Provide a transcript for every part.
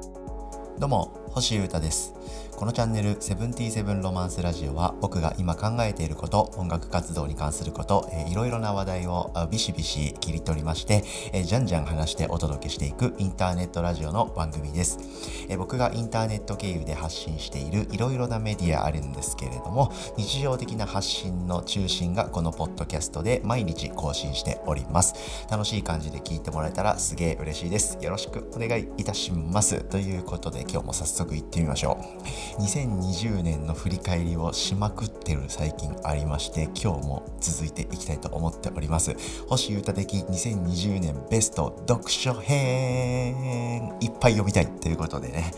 Bye. どうも星優太です。このチャンネルセブンティーセブンロマンスラジオは僕が今考えていること音楽活動に関すること、えー、いろいろな話題をビシビシ切り取りまして、えー、じゃんじゃん話してお届けしていくインターネットラジオの番組です、えー、僕がインターネット経由で発信しているいろいろなメディアあるんですけれども日常的な発信の中心がこのポッドキャストで毎日更新しております。楽しい感じで聞いてもらえたらすげえ嬉しいです。よろしくお願いいたします。ということで今日も早速行ってみましょう。2020年の振り返りをしまくってる最近ありまして今日も続いていきたいと思っております。星歌的2020年ベスト読書編。いっぱい読みたいということでね。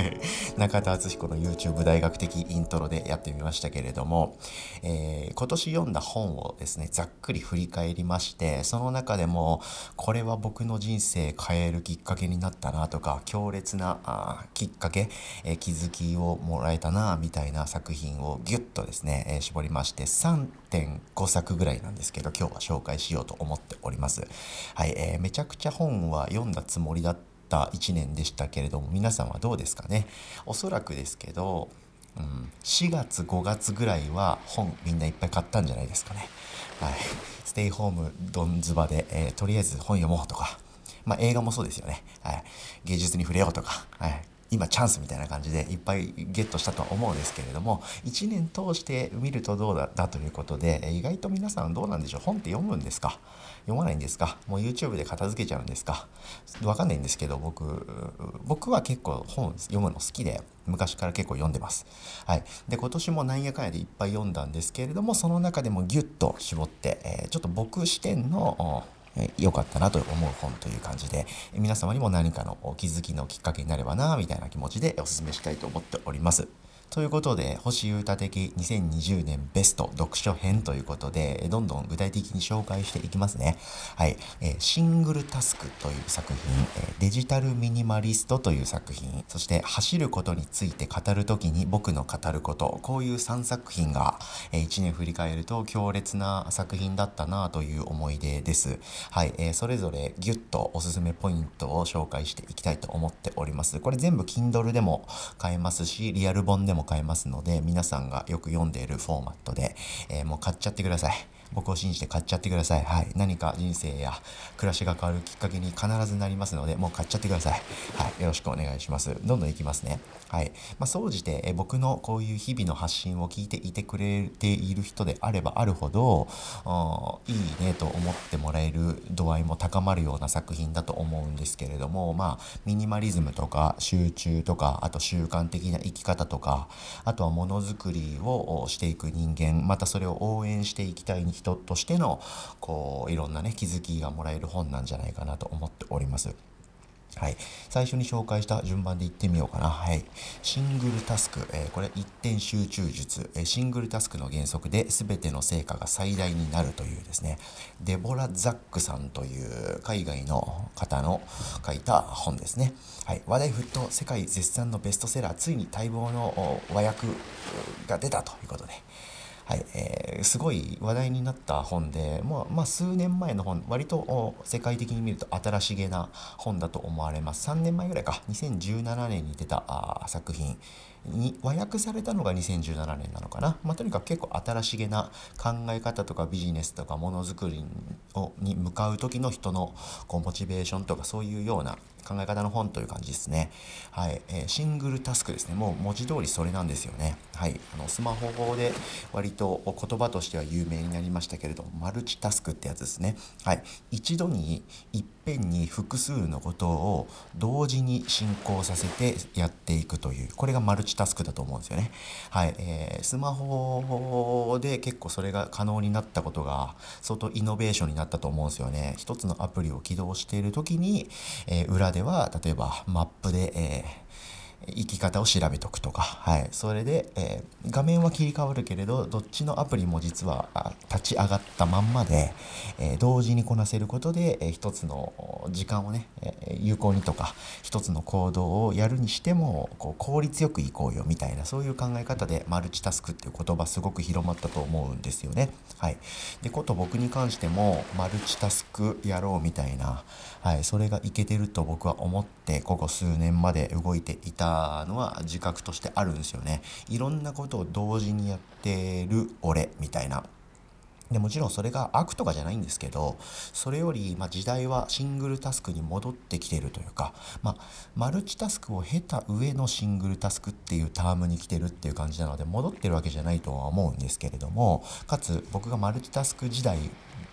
中田敦彦の YouTube 大学的イントロでやってみましたけれども、えー、今年読んだ本をですねざっくり振り返りましてその中でもこれは僕の人生変えるきっかけになったなとか強烈なあきっかけ、えー、気づきをもらえたなみたいな作品をギュッとですね、えー、絞りまして3.5作ぐらいなんですけど今日は紹介しようと思っております。はい、えー、めちゃくちゃ本は読んだつもりだった1年でしたけれども皆さんはどうですかね？おそらくですけど、うん、4月5月ぐらいは本みんないっぱい買ったんじゃないですかね。はい、ステイホームどんずばで、えー、とりあえず本読もうとか、まあ、映画もそうですよね、はい、芸術に触れようとか、はい、今チャンスみたいな感じでいっぱいゲットしたとは思うんですけれども1年通して見るとどうだだということで意外と皆さんどうなんでしょう？本って読むんですか？読まないんですか？もう YouTube で片付けちゃうんですか？わかんないんですけど僕僕は結構本読むの好きで昔から結構読んでます。はい、で今年もなんやかんやでいっぱい読んだんですけれどもその中でもギュッと絞って、えー、ちょっと僕視点の良かったなと思う本という感じで皆様にも何かのお気づきのきっかけになればなみたいな気持ちでお勧めしたいと思っております。ということで、星優太的2020年ベスト読書編ということで、どんどん具体的に紹介していきますね。はい。え、シングルタスクという作品、え、デジタルミニマリストという作品、そして走ることについて語るときに僕の語ること、こういう3作品が、え、1年振り返ると強烈な作品だったなという思い出です。はい。え、それぞれギュッとおすすめポイントを紹介していきたいと思っております。これ全部 Kindle でも買えますし、リアル本でもも買えますので、皆さんがよく読んでいるフォーマットで、えー、もう買っちゃってください。僕を信じて買っちゃってください。はい。何か人生や暮らしが変わるきっかけに必ずなりますので、もう買っちゃってください。はい。よろしくお願いします。どんどんいきますね。はい。まあ、総じて、え僕のこういう日々の発信を聞いていてくれている人であればあるほど、いいねと思ってもらえる度合いも高まるような作品だと思うんですけれども、まあ、ミニマリズムとか集中とか、あと習慣的な生き方とか、あとはものづくりをしていく人間、またそれを応援していきたい人人としてのこういろんなね気づきがもらえる本なんじゃないかなと思っております。はい。最初に紹介した順番で言ってみようかな。はい。シングルタスク。えー、これ一点集中術、えー。シングルタスクの原則で全ての成果が最大になるというですね、デボラ・ザックさんという海外の方の書いた本ですね。はい。話題沸騰世界絶賛のベストセラー、ついに待望の和訳が出たということで、はい、えー、すごい話題になった本で、まあ、まあ、数年前の本、割と世界的に見ると新しげな本だと思われます。3年前ぐらいか、2017年に出たあ作品に和訳されたのが2017年なのかな。まあ、とにかく結構新しげな考え方とかビジネスとかものづくりをに向かう時の人のこうモチベーションとかそういうような考え方の本という感じですね。はい、えー、シングルタスクですね。もう文字通りそれなんですよね。はい、あのスマホで割と言葉としては有名になりましたけれども、マルチタスクってやつですね。はい、一度にいっぺんに複数のことを同時に進行させてやっていくという、これがマルチタスクだと思うんですよね。はい、えー、スマホで結構それが可能になったことが相当イノベーションになったと思うんですよね。一つのアプリを起動している時に、えー、裏では例えばマップで、えー生き方を調べとくとか、はい、それで、えー、画面は切り替わるけれどどっちのアプリも実は立ち上がったまんまで、えー、同時にこなせることで、えー、一つの時間をね、え有効にとか一つの行動をやるにしてもこう効率よくいこうよみたいなそういう考え方でマルチタスクっていう言葉すごく広まったと思うんですよね。はい、でこと僕に関してもマルチタスクやろうみたいな、はい、それがいけてると僕は思ってここ数年まで動いていたのは自覚としてあるんですよね。いろんなことを同時にやってる俺みたいな。でもちろんそれが悪とかじゃないんですけどそれより、ま時代はシングルタスクに戻ってきてるというか、まあ、マルチタスクを経た上のシングルタスクっていうタームに来てるっていう感じなので戻ってるわけじゃないとは思うんですけれどもかつ僕がマルチタスク時代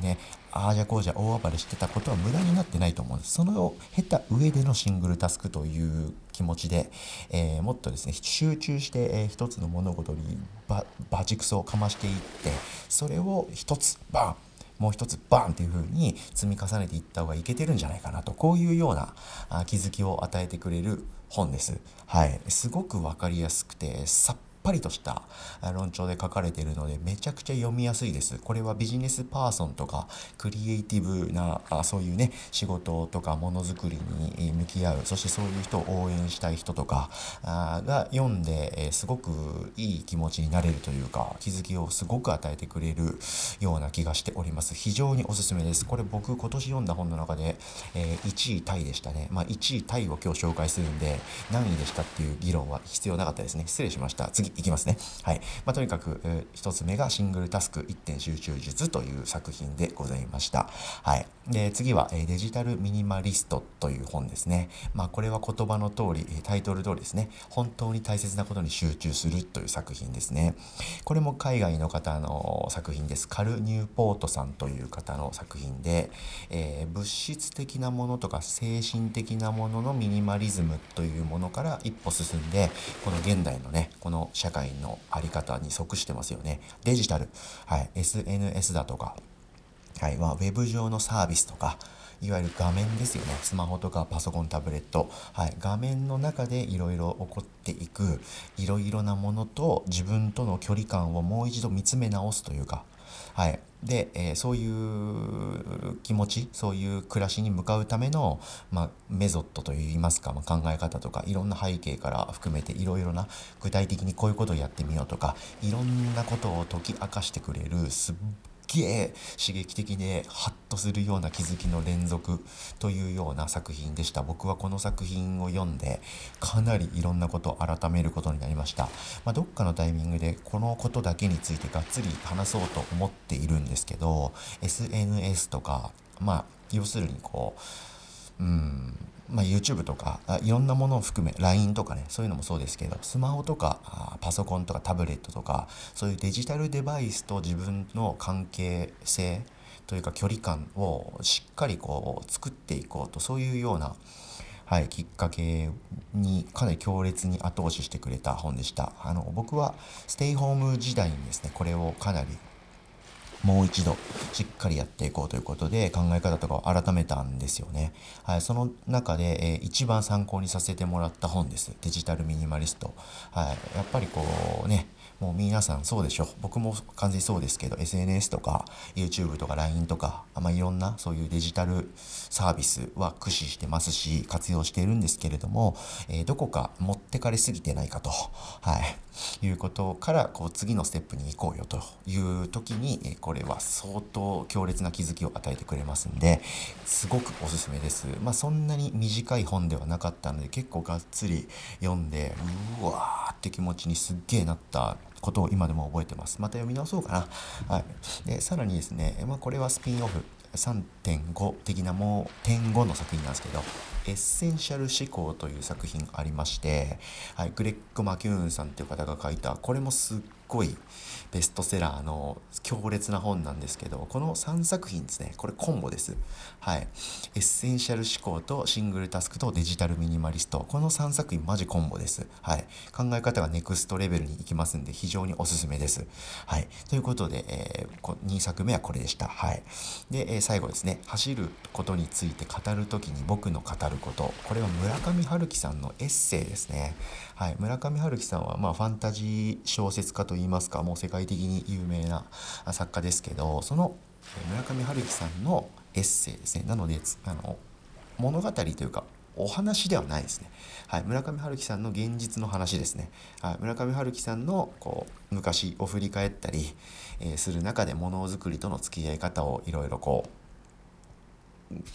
ねああじゃこうじゃ大暴れしてたことは無駄になってないと思うんですその経た上でのシングルタスクという気持ちで、えー、もっとですね集中して、えー、一つの物事にババチクソをかましていってそれを一つバンもう一つバンっていう風に積み重ねていった方がいけてるんじゃないかなとこういうようなあ気づきを与えてくれる本です。はい、すごく分かりやすくてさっぱりとした論調で書かれているのでめちゃくちゃ読みやすいです。これはビジネスパーソンとかクリエイティブなあそういうね仕事とかものづくりに向き合うそしてそういう人を応援したい人とかあが読んで、えー、すごくいい気持ちになれるというか気づきをすごく与えてくれるような気がしております。非常におすすめです。これ僕今年読んだ本の中で、えー、1位タイでしたね。まあ1位タイを今日紹介するんで何位でしたっていう議論は必要なかったですね。失礼しました。次いきますね。はい。まあ、とにかく、えー、1つ目がシングルタスク一点集中術という作品でございました。はい。で、次は、え、デジタルミニマリストという本ですね。まあ、これは言葉の通り、タイトル通りですね。本当に大切なことに集中するという作品ですね。これも海外の方の作品です。カル・ニューポートさんという方の作品で、えー、物質的なものとか精神的なもののミニマリズムというものから一歩進んで、この現代のね、この社会の在り方に即してますよね。デジタル、はい、SNS だとか、はいまあ、ウェブ上のサービスとか、いわゆる画面ですよね。スマホとかパソコン、タブレット。はい。画面の中でいろいろ起こっていく、いろいろなものと自分との距離感をもう一度見つめ直すというか、はい。で、えー、そういう気持ち、そういう暮らしに向かうための、まあ、メソッドといいますか、まあ、考え方とか、いろんな背景から含めて、いろいろな具体的にこういうことをやってみようとか、いろんなことを解き明かしてくれる、すっげえ刺激的でハッとするような気づきの連続というような作品でした。僕はこの作品を読んでかなりいろんなことを改めることになりました、まあ、どっかのタイミングでこのことだけについてがっつり話そうと思っているんですけど SNS とかまあ要するにこううん。まあ、YouTube とかいろんなものを含め LINE とかねそういうのもそうですけどスマホとかパソコンとかタブレットとかそういうデジタルデバイスと自分の関係性というか距離感をしっかりこう作っていこうとそういうような、はい、きっかけにかなり強烈に後押ししてくれた本でした。あの僕はステイホーム時代にですねこれをかなりもう一度しっかりやっていこうということで考え方とかを改めたんですよね。はい、その中で、えー、一番参考にさせてもらった本です。デジタルミニマリスト。はい、やっぱりこうね、もう皆さんそうでしょ僕も完全にそうですけど SNS とか YouTube とか LINE とか、まあ、いろんなそういうデジタルサービスは駆使してますし活用しているんですけれども、えー、どこか持ってかれすぎてないかと、はい、いうことからこう次のステップに行こうよという時に、ここれは相当強烈な気づきを与えてくれますんですごくおすすめです。まあ、そんなに短い本ではなかったので結構がっつり読んでうわーって気持ちにすっげえなったことを今でも覚えてます。また読み直そうかな。はい。で、さらにですね、まあ、これはスピンオフ。3.5的なもう点5の作品なんですけど「エッセンシャル思考」という作品ありまして、はい、グレッグ・マキューンさんっていう方が書いたこれもすっごいベストセラーの強烈な本なんですけど、この3作品ですね、これコンボです。はい。エッセンシャル思考とシングルタスクとデジタルミニマリスト。この3作品マジコンボです。はい。考え方が next level に行きますんで、非常におすすめです。はい。ということで、えー、2作目はこれでした。はい。で、えー、最後ですね、走ることについて語るときに僕の語るること。これは村上春樹さんのエッセイですね、はい、村上春樹さんはまあファンタジー小説家といいますかもう世界的に有名な作家ですけどその村上春樹さんのエッセイですね。なのであの物語というかお話ではないですね。はい、村上春樹さんの現実の話ですね。はい、村上春樹さんのこう昔を振り返ったり、え、する中でものづくりとの付き合い方をいろいろこう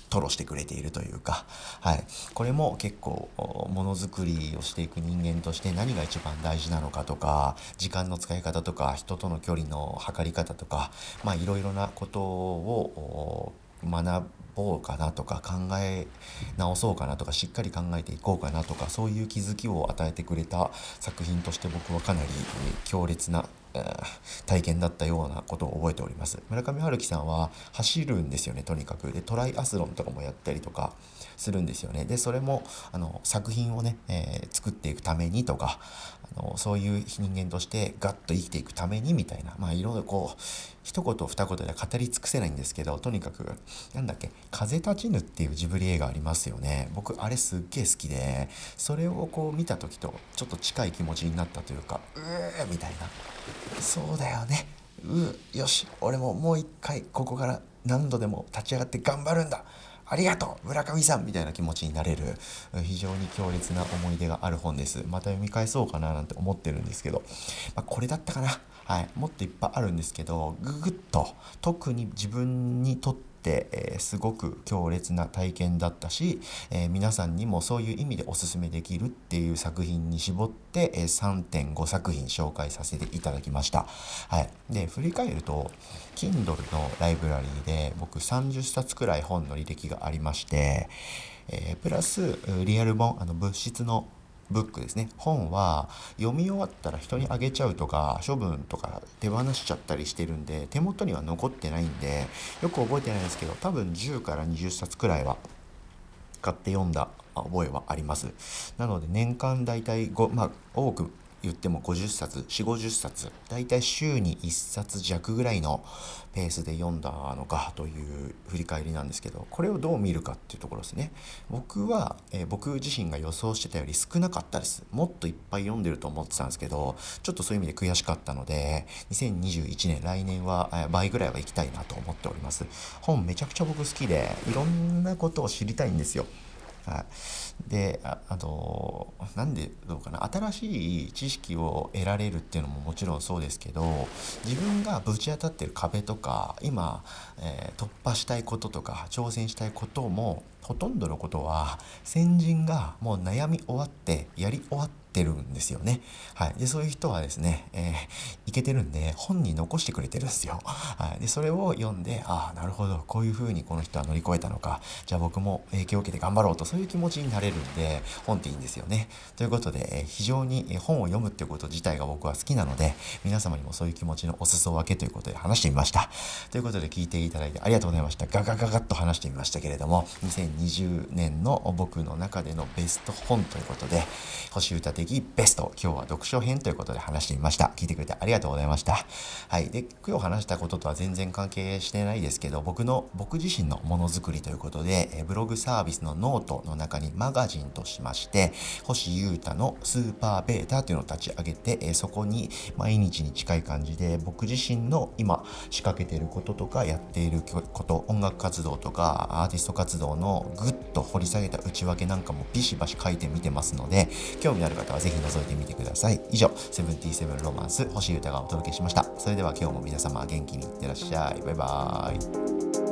吐露してくれているというか、はい、これも結構ものづくりをしていく人間として何が一番大事なのかとか時間の使い方とか人との距離の測り方とかまあいろいろなことを学ぼうかなとか考え直そうかなとかしっかり考えていこうかなとかそういう気づきを与えてくれた作品として僕はかなり強烈な体験だったようなことを覚えております。村上春樹さんは走るんですよねとにかく。でトライアスロンとかもやったりとかするんですよね。でそれもあの作品をね、えー、作っていくためにとかあのそういう人間としてガッと生きていくためにみたいなまあいろいろこう一言二言では語り尽くせないんですけどとにかくなんだっけ「風立ちぬ」っていうジブリ映画ありますよね。僕あれすっげえ好きでそれをこう見た時とちょっと近い気持ちになったというかうーみたいな。そうだよね。うよし俺ももう一回ここから何度でも立ち上がって頑張るんだ。ありがとう村上さんみたいな気持ちになれる。非常に強烈な思い出がある本です。また読み返そうかななんて思ってるんですけど、まあ、これだったかな。はいもっといっぱいあるんですけどぐぐっと特に自分にとって、えー、すごく強烈な体験だったし、えー、皆さんにもそういう意味でおすすめできるっていう作品に絞って、えー、3.5作品紹介させていただきました。はい、で振り返ると Kindle のライブラリーで僕30冊くらい本の履歴がありまして、え、プラスリアル本あの物質のブックですね。本は読み終わったら人にあげちゃうとか処分とか手放しちゃったりしてるんで手元には残ってないんでよく覚えてないんですけど多分10から20冊くらいは買って読んだ覚えはあります。なので年間大体5まあ多く言っても50冊4 5 0冊だいたい週に1冊弱ぐらいのペースで読んだのかという振り返りなんですけどこれをどう見るかっていうところですね。僕は、えー、僕自身が予想してたより少なかったです。もっといっぱい読んでると思ってたんですけどちょっとそういう意味で悔しかったので2021年来年は、え倍ぐらいは行きたいなと思っております。本めちゃくちゃ僕好きでいろんなことを知りたいんですよ。はい、でああとなんでどうかな。新しい知識を得られるっていうのももちろんそうですけど自分がぶち当たってる壁とか今、えー、突破したいこととか挑戦したいこともほとんどのことは先人がもう悩み終わってやり終わってるんですよね。はい。で、そういう人はですね、えー、いけてるんで、本に残してくれてるんですよ。はい。で、それを読んで、ああ、なるほど、こういうふうにこの人は乗り越えたのか、じゃあ僕も影響を受けて頑張ろうと、そういう気持ちになれるんで、本っていいんですよね。ということで、え非常に本を読むっていうこと自体が僕は好きなので、皆様にもそういう気持ちのお裾分けということで話してみました。ということで、聞いていただいてありがとうございました。ガガガガッと話してみましたけれども、2020年の僕の中でのベスト本ということで、星優太的ベスト今日は読書編ということで話してみました。聞いてくれてありがとうございました。はい。で今日話したこととは全然関係してないですけど僕の僕自身のものづくりということでブログサービスのノートの中にマガジンとしまして星優太のスーパーベータというのを立ち上げてそこに毎日に近い感じで僕自身の今仕掛けていることとかやっていること音楽活動とかアーティスト活動のぐっと掘り下げた内訳なんかもビシバシ書いてみてますので興味のある方はぜひ覗いてみてください。以上、セブンティーセブンロマンス、星歌がお届けしました。それでは今日も皆様元気にいってらっしゃい。バイバーイ。